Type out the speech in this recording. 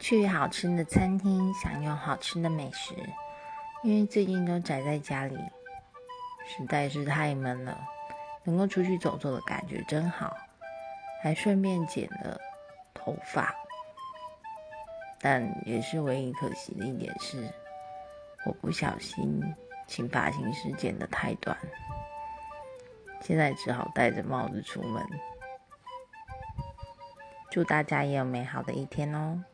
去好吃的餐厅享用好吃的美食因为最近都宅在家里实在是太闷了能够出去走走的感觉真好。还顺便剪了头发但也是唯一可惜的一点是我不小心请发型师剪得太短现在只好戴着帽子出门。祝大家也有美好的一天哦。